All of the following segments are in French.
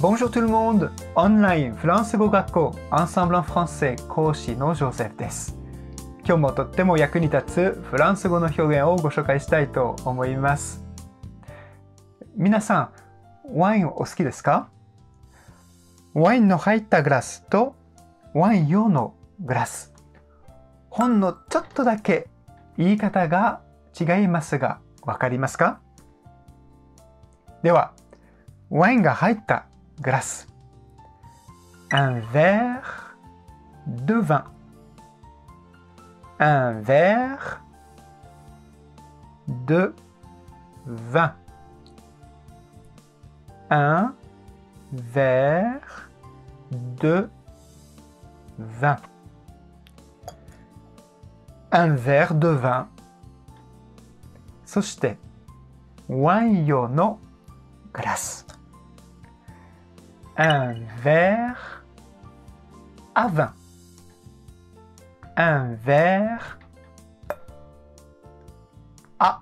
Bonjour tout le monde! オンラインフランス語学校アンサンブルンフランセ講師のジョゼフです。今日もとっても役に立つフランス語の表現をご紹介したいと思います。皆さん、ワインお好きですか？ワインの入ったグラスとワイン用のグラス。ほんのちょっとだけ言い方が違いますが、わかりますか？では、ワインが入った グラス。Un verre de vin. Un verre de vin. Un verre de vin. Un verre de vin. そして、ワイン用のグラス。 Un verre à vin. Un verre à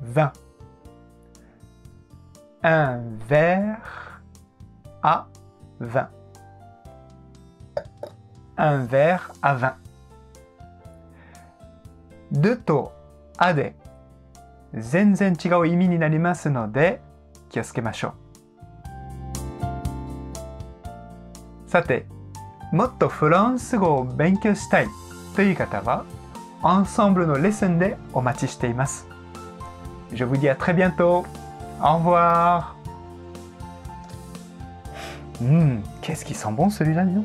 vin. Un verre à vin. Un verre à vin. でとあで全然違う意味になりますので気をつけましょう。 さて、もっとフランス語を勉強したいという方は、アンサンブルのレッスンでお待ちしています。Je vous dis à très bientôt. Au revoir. Hum, qu'est-ce qui sent bon celui-là, dis donc